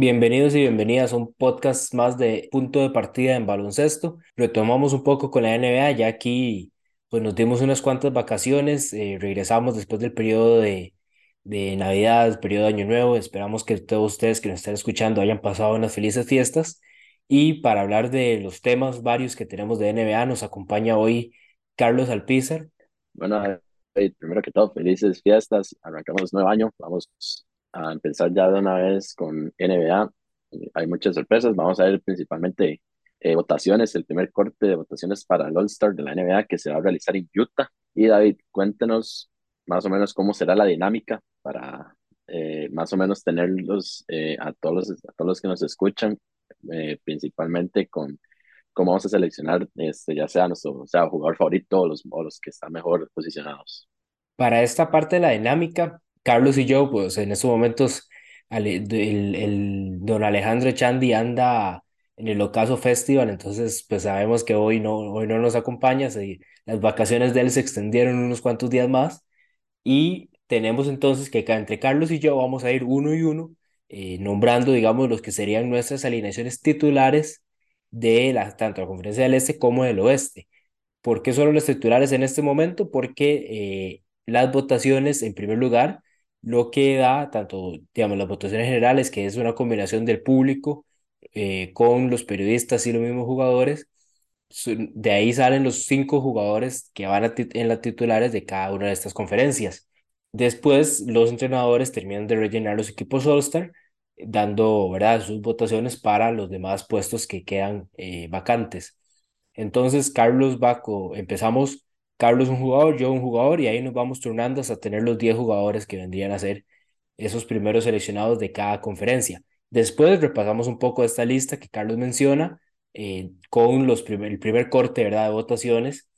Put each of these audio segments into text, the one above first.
Bienvenidos y bienvenidas a un podcast más de punto de partida en baloncesto. Retomamos un poco con la NBA, ya aquí pues nos dimos unas cuantas vacaciones, eh, regresamos después del periodo de, Navidad, periodo de Año Nuevo. Esperamos que todos ustedes que nos están escuchando hayan pasado unas felices fiestas. Y para hablar de los temas varios que tenemos de NBA, nos acompaña hoy Carlos Alpizar. Bueno, primero que todo, felices fiestas. Arrancamos nuevo año. Vamos a empezar ya de una vez con NBA. Hay muchas sorpresas. Vamos a ver principalmente eh, votaciones, el primer corte de votaciones para el All-Star de la NBA que se va a realizar en Utah. Y David, cuéntenos más o menos cómo será la dinámica para eh, más o menos tenerlos eh, a, todos los, a todos los que nos escuchan, principalmente con cómo vamos a seleccionar, este, ya sea nuestro sea, jugador favorito o los, o los que están mejor posicionados. Para esta parte de la dinámica, Carlos y yo, pues en estos momentos, el, el, don Alejandro Chandi anda en el Ocaso Festival, entonces pues sabemos que hoy no, hoy no nos acompaña, las vacaciones de él se extendieron unos cuantos días más y tenemos entonces que entre Carlos y yo vamos a ir uno y uno, eh, nombrando, digamos, los que serían nuestras alineaciones titulares de la, tanto la Conferencia del Este como del Oeste. ¿Por qué solo los titulares en este momento? Porque eh, las votaciones, en primer lugar, lo que da tanto, digamos, las votaciones generales, que es una combinación del público eh, con los periodistas y los mismos jugadores, de ahí salen los cinco jugadores que van a en las titulares de cada una de estas conferencias. Después, los entrenadores terminan de rellenar los equipos All-Star, dando ¿verdad? sus votaciones para los demás puestos que quedan eh, vacantes. Entonces, Carlos Baco, empezamos Carlos un jugador, yo un jugador, y ahí nos vamos turnando hasta tener los 10 jugadores que vendrían a ser esos primeros seleccionados de cada conferencia. Después repasamos un poco esta lista que Carlos menciona eh, con los el primer corte ¿verdad? de votaciones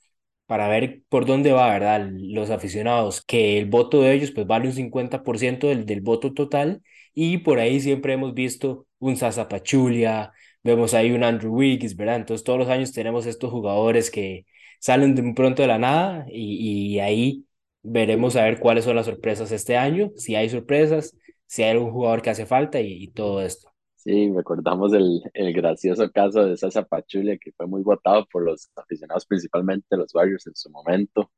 para ver por dónde va ¿verdad? los aficionados, que el voto de ellos pues vale un 50% del, del voto total y por ahí siempre hemos visto un Sasa Pachulia, vemos ahí un Andrew Wiggins, ¿verdad? Entonces todos los años tenemos estos jugadores que salen de pronto de la nada y, ahí veremos a ver cuáles son las sorpresas este año, si hay sorpresas, si hay algún jugador que hace falta y, todo esto. Sí, recordamos el, el gracioso caso de Sasa Pachulia, que fue muy votado por los aficionados, principalmente los Warriors en su momento,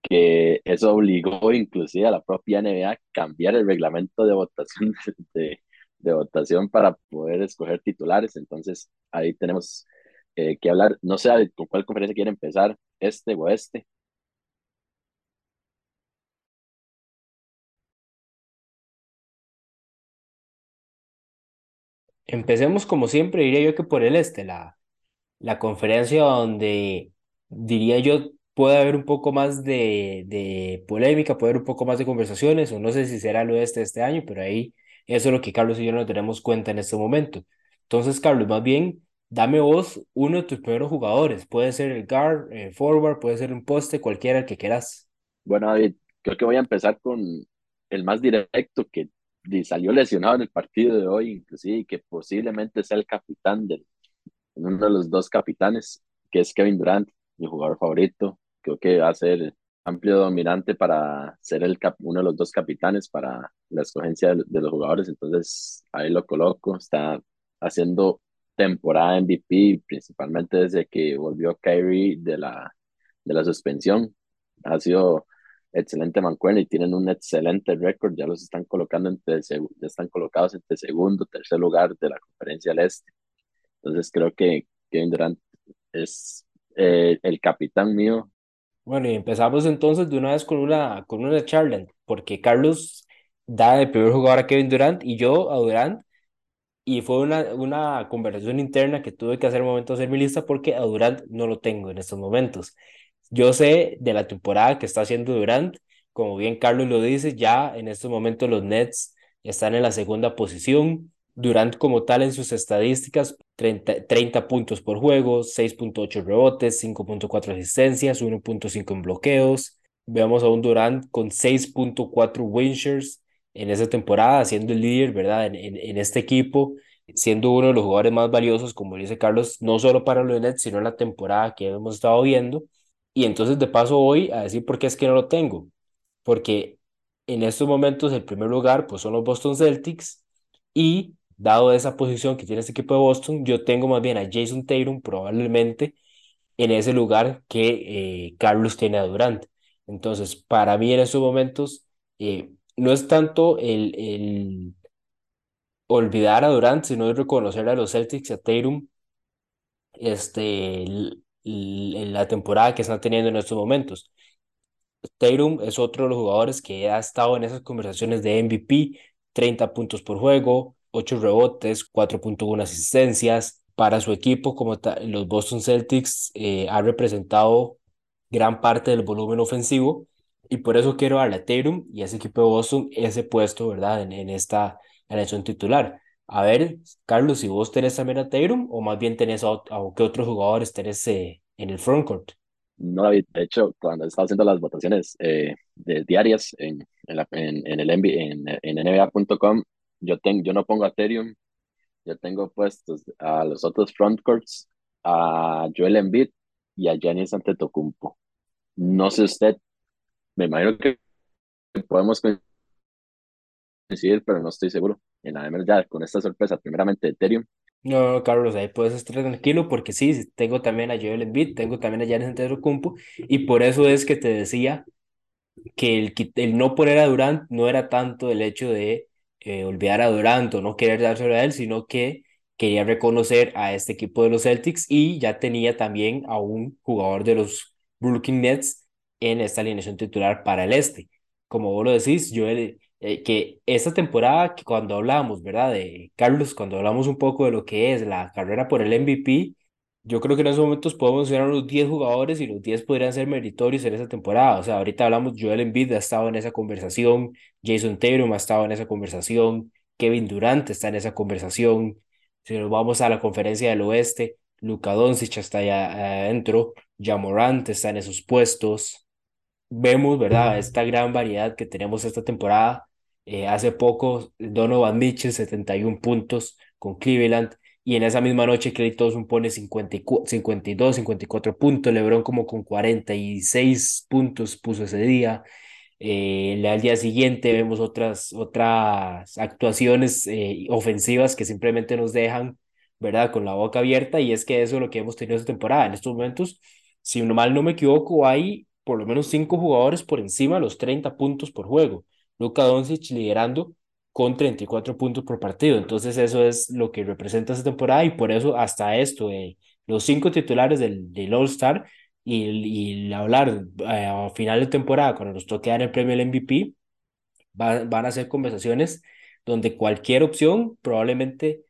que eso obligó inclusive a la propia NBA a cambiar el reglamento de votación, de, de votación para poder escoger titulares. Entonces, ahí tenemos eh, que hablar. No sé con cuál conferencia quiere empezar, este o este. Empecemos como siempre, diría yo que por el este, la, la conferencia donde diría yo puede haber un poco más de, de polémica, puede haber un poco más de conversaciones, o no sé si será el oeste este año, pero ahí eso es lo que Carlos y yo no tenemos cuenta en este momento. Entonces, Carlos, más bien dame vos uno de tus primeros jugadores. Puede ser el guard, el forward, puede ser un poste, cualquiera que quieras. Bueno, David, creo que voy a empezar con el más directo que salió lesionado en el partido de hoy, inclusive, que posiblemente sea el capitán de uno de los dos capitanes, que es Kevin Durant, mi jugador favorito. Creo que va a ser amplio dominante para ser el uno de los dos capitanes para la escogencia de, de los jugadores. Entonces, ahí lo coloco. Está haciendo temporada MVP, principalmente desde que volvió Kyrie de la, de la suspensión. Ha sido excelente mancuerna y tienen un excelente récord, ya los están colocando entre, ya están colocados entre segundo, tercer lugar de la conferencia del Este. Entonces creo que Kevin Durant es eh, el capitán mío. Bueno, y empezamos entonces de una vez con una, con una charla, porque Carlos da el primer jugador a Kevin Durant y yo a Durant y fue una, una conversación interna que tuve que hacer un momento de hacer mi lista porque a Durant no lo tengo en estos momentos. Yo sé de la temporada que está haciendo Durant, como bien Carlos lo dice, ya en estos momentos los Nets están en la segunda posición. Durant como tal en sus estadísticas, 30, 30 puntos por juego, 6.8 rebotes, 5.4 asistencias, 1.5 en bloqueos. Vemos a un Durant con 6.4 win shares, en esa temporada, siendo el líder, ¿verdad? En, en, este equipo, siendo uno de los jugadores más valiosos, como dice Carlos, no solo para los Nets, sino en la temporada que hemos estado viendo. Y entonces de paso voy a decir por qué es que no lo tengo. Porque en estos momentos el primer lugar pues son los Boston Celtics y dado esa posición que tiene este equipo de Boston, yo tengo más bien a Jason Tatum probablemente en ese lugar que eh, Carlos tiene a Durant. Entonces, para mí en estos momentos, eh, no es tanto el, el olvidar a Durant, sino reconocer a los Celtics y a Tatum este, la temporada que están teniendo en estos momentos. Tatum es otro de los jugadores que ha estado en esas conversaciones de MVP, 30 puntos por juego, 8 rebotes, 4.1 asistencias. Para su equipo, como los Boston Celtics, eh, ha representado gran parte del volumen ofensivo y por eso quiero darle a Tatum y a ese equipo de Boston ese puesto, ¿verdad? En, en esta elección titular. A ver, Carlos, si vos tenés también a Tatum o más bien tenés a, a qué otros jugadores tenés eh, en el frontcourt. No, David, de hecho, cuando estaba haciendo las votaciones eh, de diarias en, en, la, en, en el en, en NBA.com, yo, yo no pongo a Ethereum, yo tengo puestos a los otros frontcourts, a Joel Embiid y a Giannis Antetokounmpo. No sé usted, me imagino que podemos coincidir, pero no estoy seguro. En la ya con esta sorpresa, primeramente Ethereum, no, Carlos, ahí puedes estar tranquilo porque sí, tengo también a Joel Embiid, tengo también a Giannis Antetokounmpo y por eso es que te decía que el, el no poner a Durant no era tanto el hecho de eh, olvidar a Durant o no querer dárselo a él, sino que quería reconocer a este equipo de los Celtics y ya tenía también a un jugador de los Brooklyn Nets en esta alineación titular para el este. Como vos lo decís, Joel, eh, que esta temporada, que cuando hablamos, ¿verdad? De Carlos, cuando hablamos un poco de lo que es la carrera por el MVP, yo creo que en esos momentos podemos mencionar los 10 jugadores y los 10 podrían ser meritorios en esa temporada. O sea, ahorita hablamos, Joel Embiid ha estado en esa conversación, Jason Tatum ha estado en esa conversación, Kevin Durant está en esa conversación. Si nos vamos a la conferencia del oeste, Luka Doncic está allá adentro, Jamorant está en esos puestos vemos, ¿verdad? Esta gran variedad que tenemos esta temporada. Eh, hace poco, Donovan Mitchell, 71 puntos con Cleveland. Y en esa misma noche, Clay Thompson pone 52, 54 puntos. LeBron como con 46 puntos puso ese día. Eh, al día siguiente vemos otras, otras actuaciones eh, ofensivas que simplemente nos dejan, ¿verdad? Con la boca abierta. Y es que eso es lo que hemos tenido esta temporada. En estos momentos, si mal no me equivoco, hay por lo menos cinco jugadores por encima de los 30 puntos por juego. Luka Doncic liderando con 34 puntos por partido. Entonces eso es lo que representa esta temporada y por eso hasta esto, los cinco titulares del, del All-Star y, y, hablar eh, a final de temporada, cuando nos toque dar el premio al MVP, van a ser conversaciones donde cualquier opción probablemente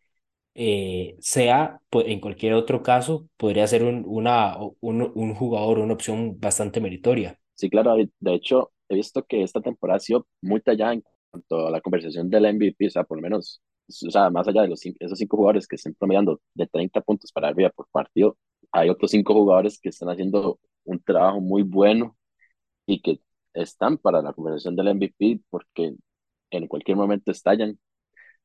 eh, sea, pues, en cualquier otro caso, podría ser un, una, un, un jugador, una opción bastante meritoria. Sí, claro, De hecho, he visto que esta temporada ha sido muy tallada en cuanto a la conversación del MVP, o sea, por lo menos, o sea, más allá de los esos cinco jugadores que están promediando de 30 puntos para arriba por partido, hay otros cinco jugadores que están haciendo un trabajo muy bueno y que están para la conversación del MVP porque en cualquier momento estallan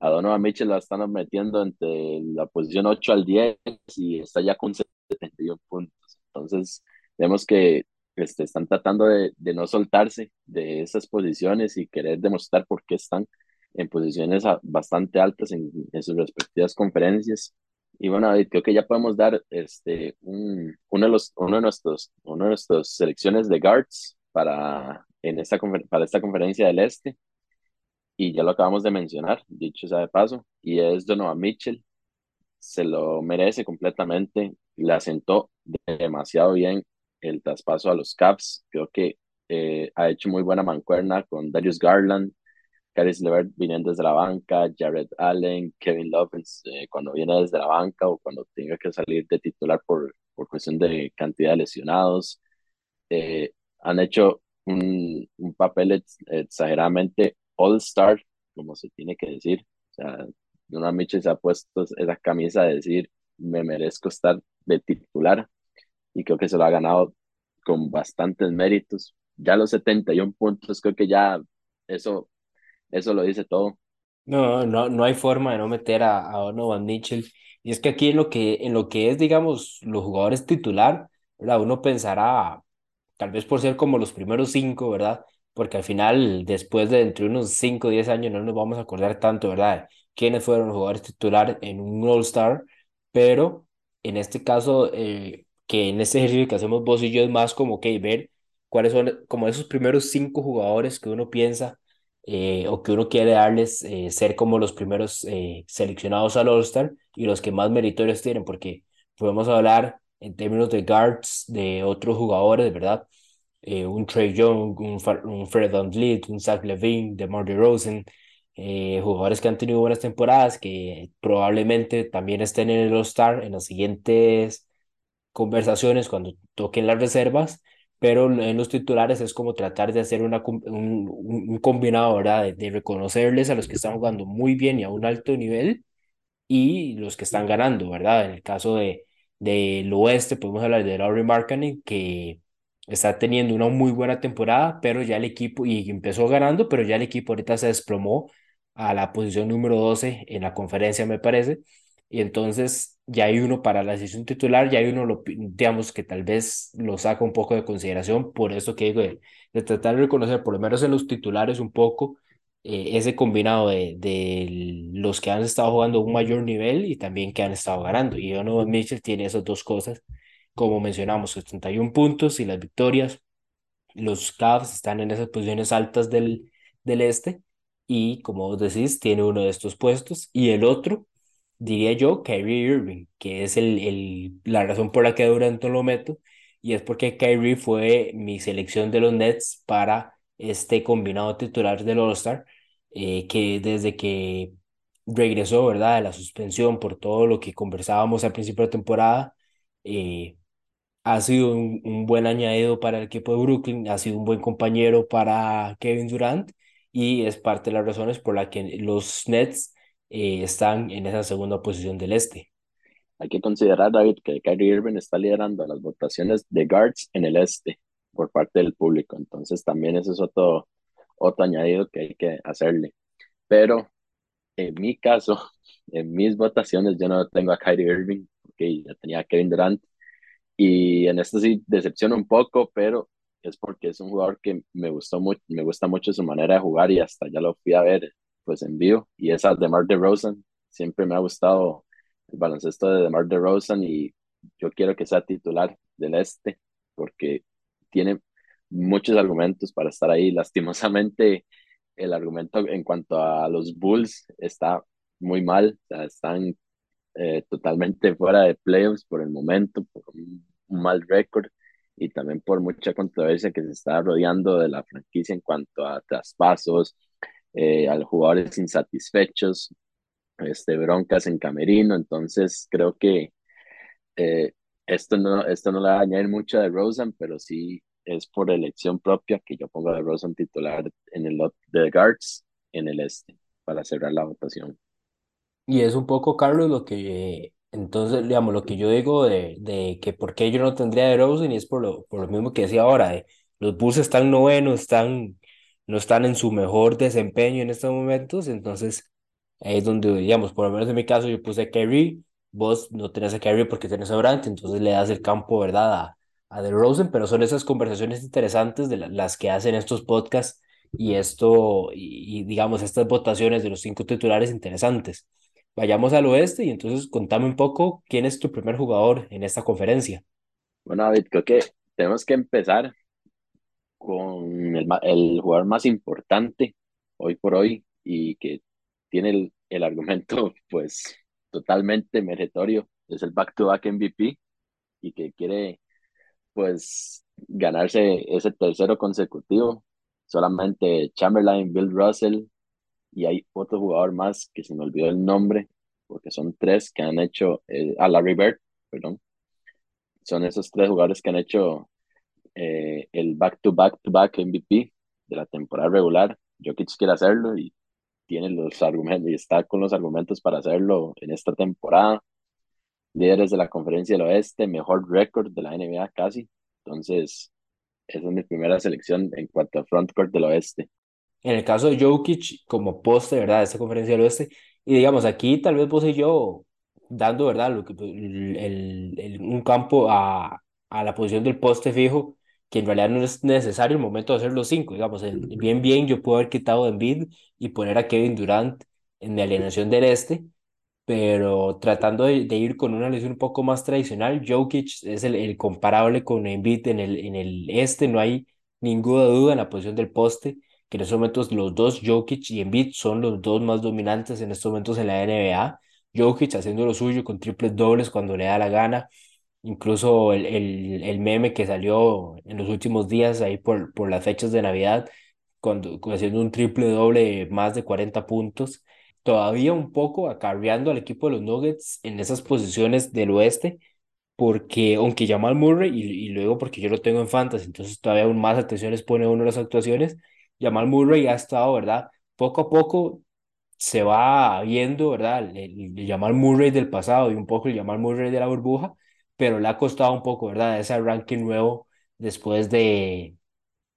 a Donovan Mitchell la están metiendo entre la posición 8 al 10 y está ya con 71 puntos. Entonces, vemos que este, están tratando de, de, no soltarse de esas posiciones y querer demostrar por qué están en posiciones bastante altas en, en, sus respectivas conferencias. Y bueno, creo que ya podemos dar este, un, uno, de los, uno, de nuestros, uno de nuestras selecciones de guards para, en esta, para esta conferencia del Este y ya lo acabamos de mencionar, dicho sea de paso, y es Donovan Mitchell, se lo merece completamente, le asentó demasiado bien el traspaso a los Caps, creo que eh, ha hecho muy buena mancuerna con Darius Garland, Caris LeVert viniendo desde la banca, Jared Allen, Kevin Love eh, cuando viene desde la banca o cuando tenga que salir de titular por, por cuestión de cantidad de lesionados. Eh, han hecho un, un papel exageradamente All-Star, como se tiene que decir. O sea, Donovan Mitchell se ha puesto esa camisa de decir, me merezco estar de titular y creo que se lo ha ganado con bastantes méritos. Ya los 71 puntos, creo que ya eso, eso lo dice todo. No, no, no hay forma de no meter a, a Donovan Mitchell. Y es que aquí en lo que, en lo que es, digamos, los jugadores titular, ¿verdad? Uno pensará, tal vez por ser como los primeros cinco, ¿verdad? Porque al final, después de entre unos 5 o 10 años, no nos vamos a acordar tanto, ¿verdad? quiénes fueron los jugadores titulares en un All-Star, pero en este caso, eh, que en este ejercicio que hacemos vos y yo es más como que ver cuáles son como esos primeros cinco jugadores que uno piensa eh, o que uno quiere darles eh, ser como los primeros seleccionados al All-Star y los que más meritorios tienen, porque podemos hablar en términos de guards de otros jugadores, ¿verdad? Eh, un Trey Young, un, un Fred VanVleet, un Zach Levine, DeMar DeRozan, eh, jugadores que han tenido buenas temporadas, que probablemente también estén en el All-Star en las siguientes conversaciones cuando toquen las reservas, pero en los titulares es como tratar de hacer una, un, un, combinado, ¿verdad? De, de, reconocerles a los que están jugando muy bien y a un alto nivel y los que están ganando, ¿verdad? En el caso de del oeste podemos hablar de Laurie Markkanen, que está teniendo una muy buena temporada, pero ya el equipo, y empezó ganando, pero ya el equipo ahorita se desplomó a la posición número 12 en la conferencia, me parece, y entonces ya hay uno para la sesión titular, ya hay uno, lo, digamos, que tal vez lo saca un poco de consideración, por eso que digo, de, tratar de reconocer, por lo menos en los titulares, un poco eh, ese combinado de, de los que han estado jugando un mayor nivel y también que han estado ganando. Y Donovan Mitchell tiene esas dos cosas, como mencionamos, 71 puntos y las victorias. Los Cavs están en esas posiciones altas del, del este y, como vos decís, tiene uno de estos puestos. Y el otro, diría yo, Kyrie Irving, que es el, el, la razón por la que durante lo meto, y es porque Kyrie fue mi selección de los Nets para este combinado titular del All-Star, eh, que desde que regresó, ¿verdad?, de la suspensión por todo lo que conversábamos al principio de temporada, eh, ha sido un, un, buen añadido para el equipo de Brooklyn, ha sido un buen compañero para Kevin Durant y es parte de las razones por las que los Nets eh, están en esa segunda posición del este. Hay que considerar, David, que Kyrie Irving está liderando las votaciones de guards en el este por parte del público. Entonces también ese es otro, otro añadido que hay que hacerle. Pero en mi caso, en mis votaciones, yo no tengo a Kyrie Irving, porque ya tenía a Kevin Durant. Y en esto sí decepciona un poco, pero es porque es un jugador que me gustó mucho, me gusta mucho su manera de jugar y hasta ya lo fui a ver pues en vivo. Y esa de Mark DeRozan, siempre me ha gustado el baloncesto de DeMar DeRozan y yo quiero que sea titular del este porque tiene muchos argumentos para estar ahí. Lastimosamente, el argumento en cuanto a los Bulls está muy mal, están eh, totalmente fuera de playoffs por el momento, un mal récord y también por mucha controversia que se está rodeando de la franquicia en cuanto a traspasos, eh, a los jugadores insatisfechos, este, broncas en camerino, entonces creo que eh, esto, no, esto no le va a añadir mucho de Rosen, pero sí es por elección propia que yo pongo a Rosen titular en el lot de guards en el este para cerrar la votación. Y es un poco, Carlos, lo que, entonces, digamos, lo que yo digo de, de que por qué yo no tendría de Rosen y es por lo, por lo mismo que decía ahora, de, los Bulls están novenos, están, no están en su mejor desempeño en estos momentos, entonces ahí es donde, digamos, por lo menos en mi caso yo puse a Kerry, vos no tenés a Kerry porque tenés a Durant, entonces le das el campo, ¿verdad? A, a Rosen, pero son esas conversaciones interesantes de la, las que hacen estos podcasts y esto, y, y, digamos, estas votaciones de los cinco titulares interesantes. Vayamos al oeste y entonces contame un poco quién es tu primer jugador en esta conferencia. Bueno, David, creo que tenemos que empezar con el, el jugador más importante hoy por hoy y que tiene el, argumento pues totalmente meritorio, es el back-to-back -back MVP y que quiere pues ganarse ese tercero consecutivo. Solamente Chamberlain, Bill Russell y hay otro jugador más que se me olvidó el nombre, porque son tres que han hecho, eh, a Larry Bird, perdón. Son esos tres jugadores que han hecho eh, el back-to-back-to-back MVP de la temporada regular. Jokic quiere hacerlo y tiene los argumentos y está con los argumentos para hacerlo en esta temporada líderes de la conferencia del oeste, mejor récord de la NBA casi. Entonces, esa es mi primera selección en cuanto a frontcourt del oeste. En el caso de Jokic, como poste, ¿verdad? De esta conferencia del oeste. Y digamos, aquí tal vez vos y yo dando, ¿verdad? Lo que, el, el, el, un campo a, a la posición del poste fijo, que en realidad no es necesario el momento de hacer los cinco. Digamos, el, bien, bien, yo puedo haber quitado a Embiid y poner a Kevin Durant en mi alineación del este, pero tratando de, de ir con una lesión un poco más tradicional, Jokic es el, el comparable con Embiid en el, en el este, no hay ninguna duda en la posición del poste, que en estos momentos los dos, Jokic y Embiid, son los dos más dominantes en estos momentos en la NBA. Jokic haciendo lo suyo con triples dobles cuando le da la gana. Incluso el, el, el meme que salió en los últimos días ahí por, por las fechas de Navidad, cuando, haciendo un triple doble de más de 40 puntos todavía un poco acarreando al equipo de los Nuggets en esas posiciones del oeste, porque aunque Jamal Murray, y, y luego porque yo lo tengo en fantasy, entonces todavía aún más atención les pone uno a las actuaciones, Jamal Murray ha estado, ¿verdad? Poco a poco se va viendo, ¿verdad? El, el Murray del pasado y un poco el Jamal Murray de la burbuja, pero le ha costado un poco, ¿verdad? Ese ranking nuevo después de,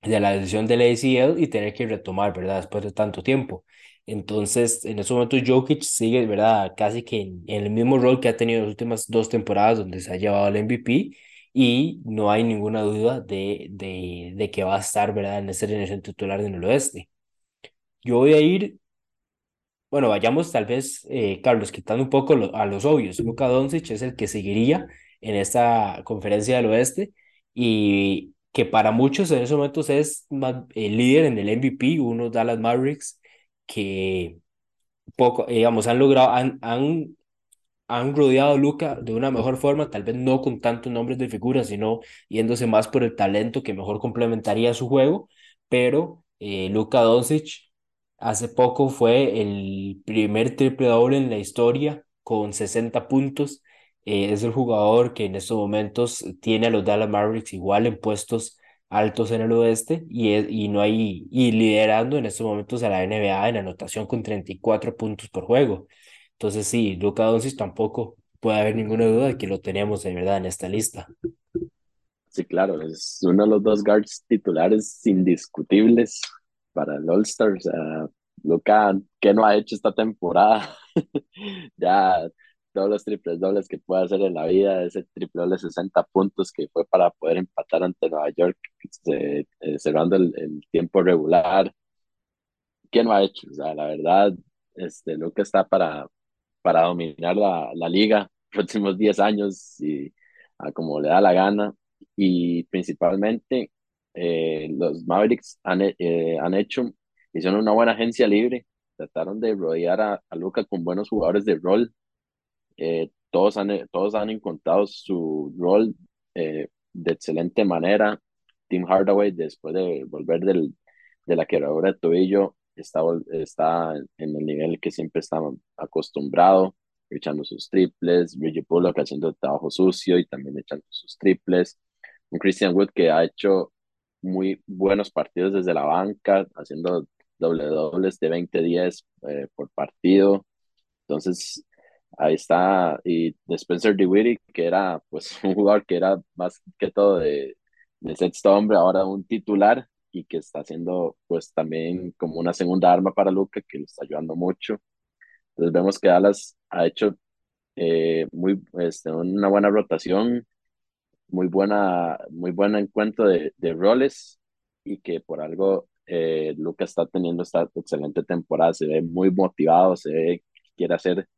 de la decisión del ACL y tener que retomar, ¿verdad? Después de tanto tiempo. Entonces, en esos momentos Jokic sigue, ¿verdad? Casi que en, en el mismo rol que ha tenido las últimas dos temporadas donde se ha llevado el MVP y no hay ninguna duda de, de, de que va a estar, ¿verdad? En esa generación titular del oeste. Yo voy a ir bueno, vayamos tal vez, eh, Carlos, quitando un poco a los obvios. Luka Doncic es el que seguiría en esta conferencia del oeste y que para muchos en esos momentos es el líder en el MVP, unos Dallas Mavericks que poco, digamos, han logrado, han, han han rodeado a Luca de una mejor forma, tal vez no con tantos nombres de figuras, sino yéndose más por el talento que mejor complementaría su juego, pero eh, Luka Doncic hace poco fue el primer triple doble en la historia con 60 puntos. Eh, es el jugador que en estos momentos tiene a los Dallas Mavericks igual en puestos altos en el oeste y, es- y no hay y liderando en estos momentos a la NBA en anotación con 34 puntos por juego. Entonces sí, Luka Doncic tampoco puede haber ninguna duda de que lo tenemos de verdad en esta lista. Sí, claro, es uno de los dos guards titulares indiscutibles para el All-Star. O sea, Luka, ¿qué no ha hecho esta temporada? Ya todos los triples dobles que puede hacer en la vida, ese triple doble de 60 puntos que fue para poder empatar ante Nueva York, eh, cerrando el, el tiempo regular. ¿Qué no ha hecho? O sea, la verdad, este, Luka está para, para dominar la, la liga próximos 10 años y a como le da la gana. Y principalmente eh, los Mavericks han, eh, han hecho, hicieron una buena agencia libre, trataron de rodear a, a Luka con buenos jugadores de rol. Eh, todos, han, todos han encontrado su rol eh, de excelente manera. Tim Hardaway, después de volver del, de la quebradura de tobillo, está, está en el nivel que siempre estaba acostumbrado echando sus triples, Bridget Bullock haciendo trabajo sucio y también echando sus triples, un Christian Wood que ha hecho muy buenos partidos desde la banca, haciendo doble dobles de 20-10 eh, por partido, entonces ahí está, y Spencer DeWitty, que era pues un jugador que era más que todo de, de sexto hombre, ahora un titular y que está haciendo pues también como una segunda arma para Luca, que le está ayudando mucho. Entonces vemos que Dallas ha hecho eh, muy, este, una buena rotación, muy buena, muy buen encuentro de, de roles y que por algo eh, Luca está teniendo esta excelente temporada, se ve muy motivado, se ve que quiere hacer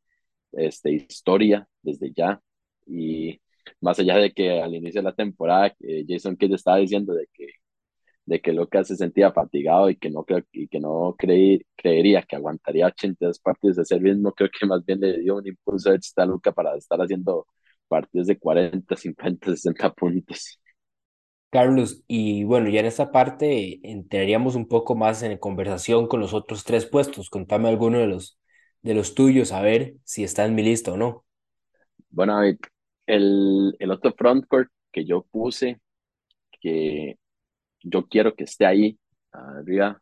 este, historia desde ya y más allá de que al inicio de la temporada eh, Jason Kidd estaba diciendo de que de que Lucas se sentía fatigado y que no, creo, y que no creí, creería que aguantaría 82 partidos de ese ritmo, creo que más bien le dio un impulso extra a Luca para estar haciendo partidos de 40, 50, 60 puntos. Carlos, y bueno, ya en esta parte entraríamos un poco más en conversación con los otros tres puestos. Contame alguno de los, de los tuyos, a ver si está en mi lista o no. Bueno, el, el otro frontcourt que yo puse, que yo quiero que esté ahí arriba,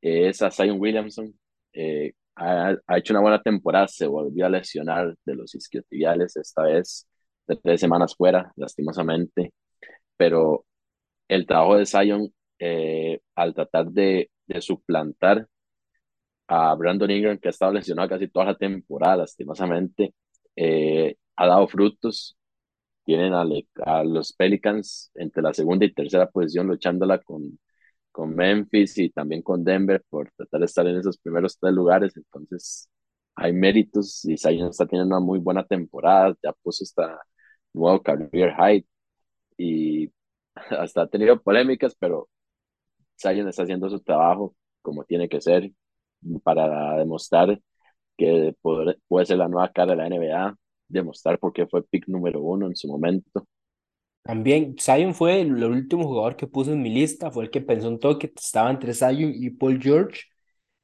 es a Zion Williamson. Eh, ha, ha, hecho una buena temporada, se volvió a lesionar de los isquiotibiales, esta vez de tres semanas fuera, lastimosamente, pero el trabajo de Zion eh, al tratar de, de, suplantar a Brandon Ingram, que ha estado lesionado casi toda la temporada, lastimosamente, eh, ha dado frutos. Tienen a, los Pelicans entre la segunda y tercera posición luchándola con, Memphis y también con Denver por tratar de estar en esos primeros tres lugares. Entonces, hay méritos y Zion está teniendo una muy buena temporada, ya puso esta nuevo career high y hasta ha tenido polémicas, pero Zion está haciendo su trabajo como tiene que ser para demostrar que puede ser la nueva cara de la NBA, demostrar por qué fue pick número uno en su momento. También Zion fue el, último jugador que puse en mi lista, fue el que pensó un toque, estaba entre Zion y Paul George.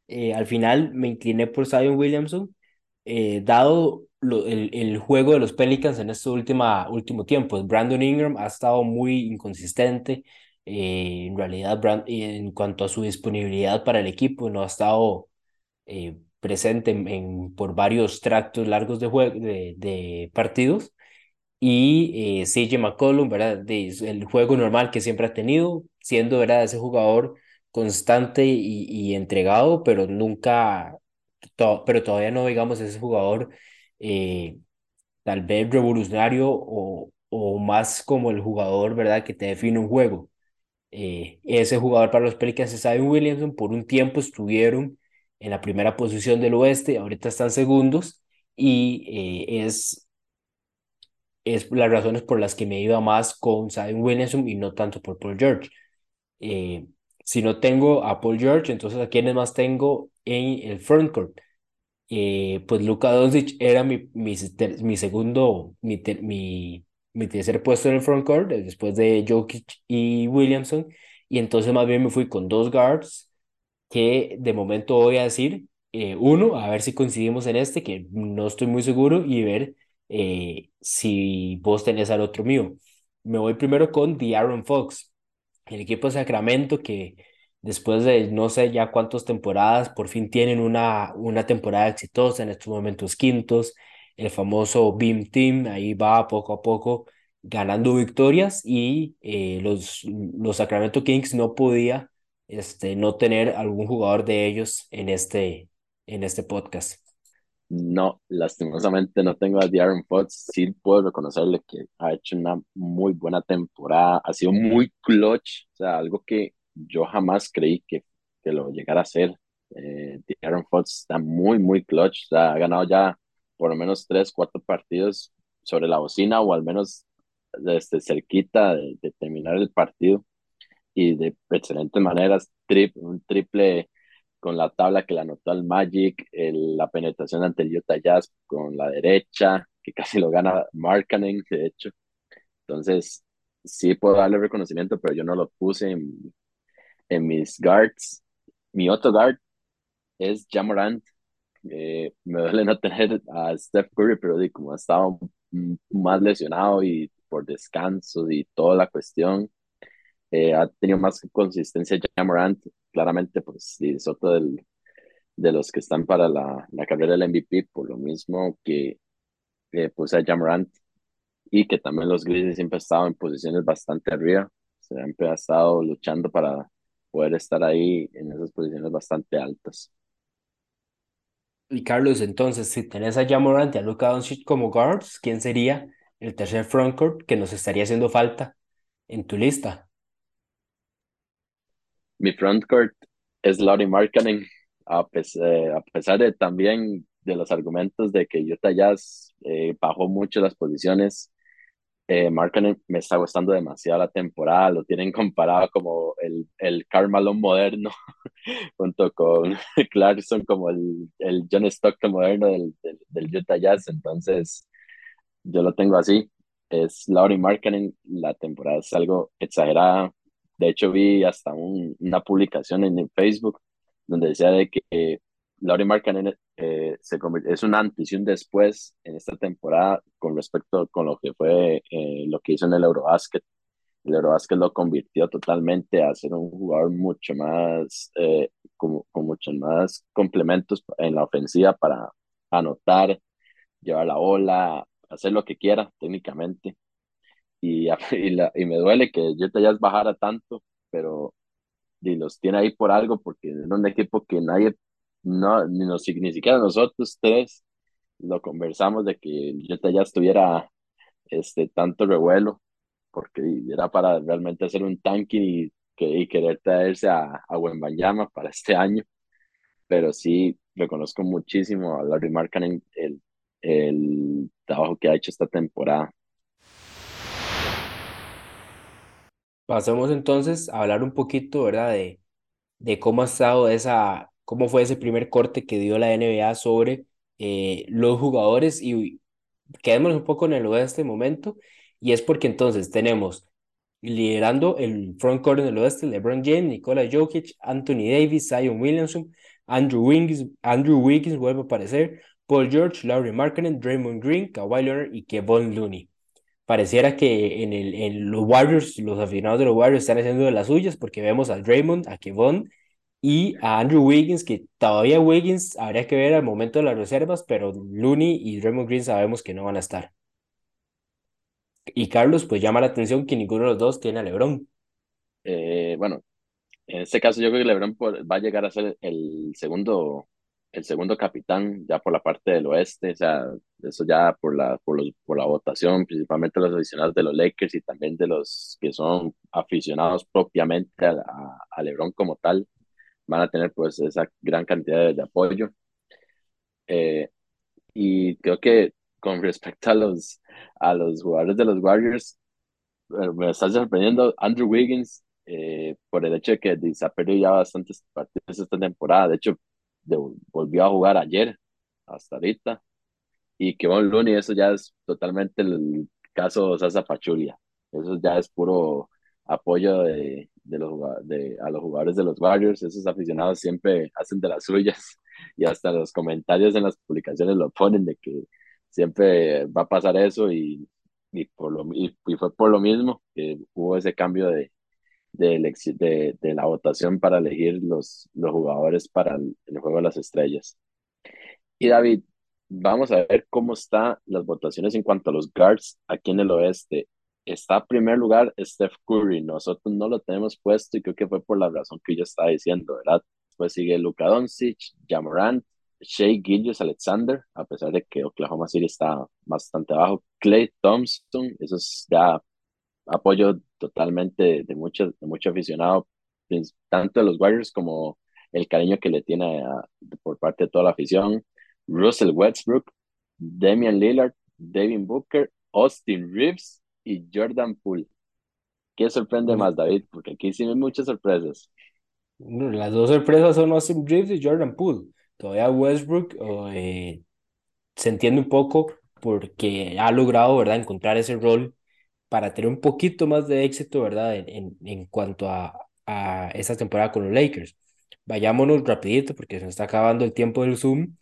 Eh, al final me incliné por Zion Williamson, eh, dado el, el, juego de los Pelicans en este última, último tiempo. Brandon Ingram ha estado muy inconsistente. Eh, en realidad, Brand, en cuanto a su disponibilidad para el equipo, no ha estado presente en, en, por varios tractos largos de, juego, de, partidos y eh, CJ McCollum, ¿verdad? De, el juego normal que siempre ha tenido, siendo, ¿verdad? Ese jugador constante y, entregado, pero nunca, pero todavía no, digamos, ese jugador eh, tal vez revolucionario o, o más como el jugador, ¿verdad? Que te define un juego. Eh, ese jugador para los Pelicans es Zion Williamson, por un tiempo estuvieron en la primera posición del oeste, ahorita están segundos y eh, es es las razones por las que me iba más con Zion Williamson y no tanto por Paul George. Eh, si no tengo a Paul George, entonces a quiénes más tengo en el frontcourt. Eh, pues Luka Doncic era mi, mi, mi segundo, mi, mi, mi, tercer puesto en el frontcourt, después de Jokic y Williamson, y entonces más bien me fui con dos guards que de momento voy a decir, eh, uno, a ver si coincidimos en este, que no estoy muy seguro, y ver eh, si vos tenés al otro mío. Me voy primero con The Aaron Fox, el equipo de Sacramento que después de no sé ya cuántas temporadas, por fin tienen una, una temporada exitosa, en estos momentos quintos, el famoso Beam Team, ahí va poco a poco ganando victorias y eh, los, los Sacramento Kings no podía este, no tener algún jugador de ellos en este, en este podcast. No, lastimosamente no tengo a Aaron Fox. Sí puedo reconocerle que ha hecho una muy buena temporada. Ha sido muy clutch, o sea, algo que yo jamás creí que, que lo llegara a hacer. Eh, Aaron Fox está muy, muy clutch. O sea, ha ganado ya por lo menos tres, cuatro partidos sobre la bocina o al menos desde cerquita de, de terminar el partido y de excelentes maneras. Trip, un triple con la tabla que le anotó al Magic, el, la penetración ante el Utah Jazz con la derecha, que casi lo gana Markkanen, de hecho. Entonces, sí puedo darle reconocimiento, pero yo no lo puse en, en mis guards. Mi otro guard es Jamorant. Eh, me duele no tener a Steph Curry, pero como ha estado más lesionado y por descanso y toda la cuestión, eh, ha tenido más consistencia Jamorant claramente pues es otro del, de los que están para la, la carrera del MVP, por lo mismo que eh, puse a Jamorant y que también los Grizzlies siempre han estado en posiciones bastante arriba, siempre ha estado luchando para poder estar ahí en esas posiciones bastante altas. Y Carlos, entonces, si tenés a Jamorant y a Luka Doncic como guards, ¿quién sería el tercer frontcourt que nos estaría haciendo falta en tu lista? Mi frontcourt es Laurie Markkanen, a, eh, a, pesar de también de los argumentos de que Utah Jazz eh, bajó mucho las posiciones. Eh, me está gustando demasiado la temporada, lo tienen comparado como el, el Carmelo moderno, junto con Clarkson como el, el John Stockton moderno del, del, del Utah Jazz, entonces yo lo tengo así. Es Laurie Markkanen, la temporada es algo exagerada, de hecho, vi hasta un, una publicación en Facebook donde decía de que eh, Laurie Markkanen eh, se es un antes y un después en esta temporada con respecto con lo que fue eh, lo que hizo en el Eurobasket. El Eurobasket lo convirtió totalmente a ser un jugador mucho más, eh, con, con muchos más complementos en la ofensiva para anotar, llevar la bola, hacer lo que quiera técnicamente y, y, la, y me duele que Utah Jazz bajara tanto, pero y los tiene ahí por algo, porque es un equipo que nadie, no, ni, nos, ni siquiera nosotros tres lo conversamos de que Utah Jazz tuviera este, tanto revuelo, porque era para realmente hacer un tanking y, que, y querer traerse a, a para este año. pero sí reconozco muchísimo a Larry Markkanen el, el trabajo que ha hecho esta temporada. Pasemos entonces a hablar un poquito, ¿verdad? De, de cómo ha estado esa, cómo fue ese primer corte que dio la NBA sobre eh, los jugadores y quedémonos un poco en el oeste momento y es porque entonces tenemos liderando el front court del oeste LeBron James, Nikola Jokic, Anthony Davis, Zion Williamson, Andrew Wiggins, Andrew Wiggins vuelve a aparecer, Paul George, Larry Markkinen, Draymond Green, Kawhi Leonard y Kevon Looney. Pareciera que en, el, en los Warriors, los aficionados de los Warriors están haciendo de las suyas porque vemos a Draymond, a Kevon y a Andrew Wiggins, que todavía Wiggins habría que ver al momento de las reservas, pero Looney y Draymond Green sabemos que no van a estar. Y Carlos, pues llama la atención que ninguno de los dos tiene a LeBron. Eh, bueno, en este caso yo creo que LeBron va a llegar a ser el segundo, el segundo capitán ya por la parte del oeste, o sea, eso ya por la, por los, por la votación, principalmente los aficionados de los Lakers y también de los que son aficionados propiamente a, a LeBron como tal, van a tener pues esa gran cantidad de, apoyo. Eh, y creo que con respecto a los, a los jugadores de los Warriors, eh, me está sorprendiendo Andrew Wiggins eh, por el hecho de que se ha perdido ya bastantes partidos esta temporada. De hecho, volvió a jugar ayer, hasta ahorita. Y que Kevin Looney, eso ya es totalmente el caso Sasa Pachulia. Eso ya es puro apoyo de, de los, de, a los jugadores de los Warriors. Esos aficionados siempre hacen de las suyas y hasta los comentarios en las publicaciones lo ponen de que siempre va a pasar eso y, y, por lo, y, fue por lo mismo que hubo ese cambio de, de, de, de la votación para elegir los, los jugadores para el, Juego de las Estrellas. Y David, vamos a ver cómo están las votaciones en cuanto a los guards aquí en el oeste. Está en primer lugar Steph Curry, nosotros no lo tenemos puesto y creo que fue por la razón que yo estaba diciendo, ¿verdad? Después sigue Luka Doncic, Jamorant, Shea Gillius Alexander, a pesar de que Oklahoma City está bastante abajo, Clay Thompson, eso es ya apoyo totalmente de mucho, de mucho aficionado, tanto de los Warriors como el cariño que le tiene por parte de toda la afición. Russell Westbrook, Damian Lillard, Devin Booker, Austin Reeves y Jordan Poole. ¿Qué sorprende más, David? Porque aquí sí hay muchas sorpresas. Las dos sorpresas son Austin Reeves y Jordan Poole todavía Westbrook eh, se entiende un poco porque ha logrado, ¿verdad?, encontrar ese rol para tener un poquito más de éxito, ¿verdad?, en, en, cuanto a, a esta temporada con los Lakers. Vayámonos rapidito porque se nos está acabando el tiempo del Zoom.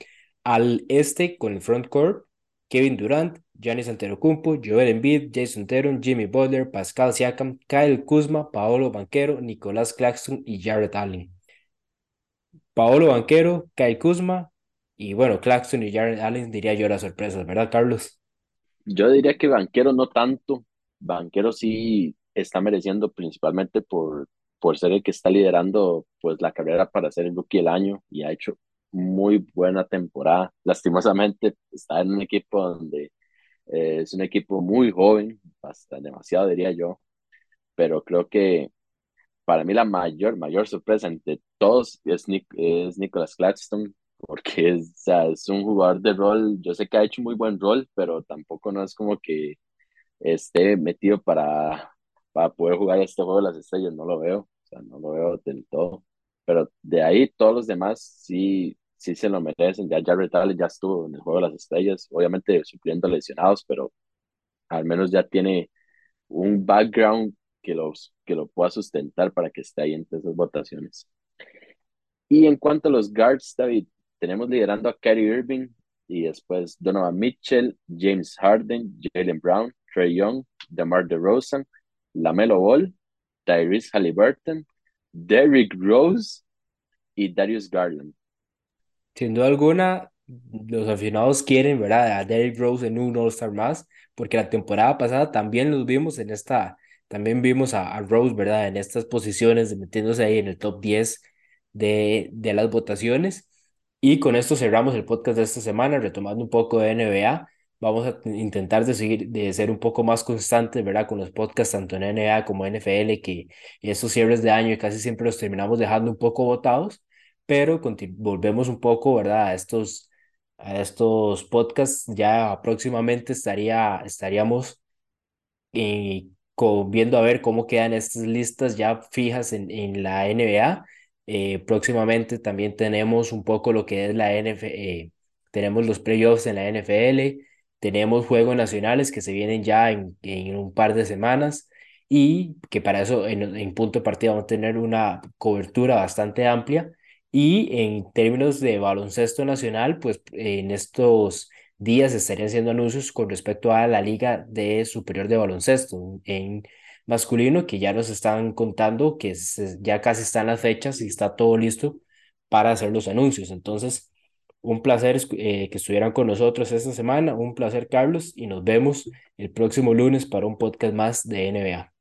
Al este con el front court, Kevin Durant, Giannis Antetokounmpo, Joel Embiid, Jason Teron, Jimmy Butler, Pascal Siakam, Kyle Kuzma, Paolo Banquero, Nicolás Claxton y Jared Allen. Paolo Banquero, Kai Kuzma y bueno, Claxton y Jared Allen diría yo las sorpresas, ¿verdad, Carlos? Yo diría que Banquero no tanto. Banquero sí está mereciendo principalmente por, por ser el que está liderando pues la carrera para ser el rookie del año y ha hecho muy buena temporada. Lastimosamente está en un equipo donde eh, es un equipo muy joven, hasta demasiado diría yo, pero creo que para mí la mayor, mayor sorpresa entre todos es, es Nicholas Claxton, porque es, es un jugador de rol, yo sé que ha hecho muy buen rol, pero tampoco no es como que esté metido para, para poder jugar este juego de las estrellas, no lo veo, o sea, no lo veo del todo. Pero de ahí todos los demás sí, sí se lo merecen. Ya Jared Allen ya estuvo en el juego de las estrellas, obviamente supliendo lesionados, pero al menos ya tiene un background que, los, que lo pueda sustentar para que esté ahí entre esas votaciones. Y en cuanto a los guards, David, tenemos liderando a Kyrie Irving y después Donovan Mitchell, James Harden, Jalen Brown, Trey Young, DeMar DeRozan, LaMelo Ball, Tyrese Halliburton, Derrick Rose y Darius Garland. Sin duda alguna, los aficionados quieren ver a Derrick Rose en un All-Star más, porque la temporada pasada también los vimos en esta también vimos a, Rose, ¿verdad? En estas posiciones, metiéndose ahí en el top 10 de, de las votaciones. Y con esto cerramos el podcast de esta semana, retomando un poco de NBA. Vamos a intentar de seguir, de ser un poco más constantes, ¿verdad? Con los podcasts tanto en NBA como en NFL, que estos cierres de año casi siempre los terminamos dejando un poco votados, pero volvemos un poco, ¿verdad? A estos, a estos podcasts. Ya próximamente estaría, estaríamos eh, co- viendo a ver cómo quedan estas listas ya fijas en, en la NBA. Eh, próximamente también tenemos un poco lo que es la NFL, eh, tenemos los playoffs en la NFL, tenemos juegos nacionales que se vienen ya en, en un par de semanas y que para eso en, punto de partida vamos a tener una cobertura bastante amplia. Y en términos de baloncesto nacional, pues en estos días estarían haciendo anuncios con respecto a la Liga de Superior de Baloncesto en masculino, que ya nos están contando que ya casi están las fechas y está todo listo para hacer los anuncios. Entonces, un placer eh, que estuvieran con nosotros esta semana, un placer, Carlos, y nos vemos el próximo lunes para un podcast más de NBA.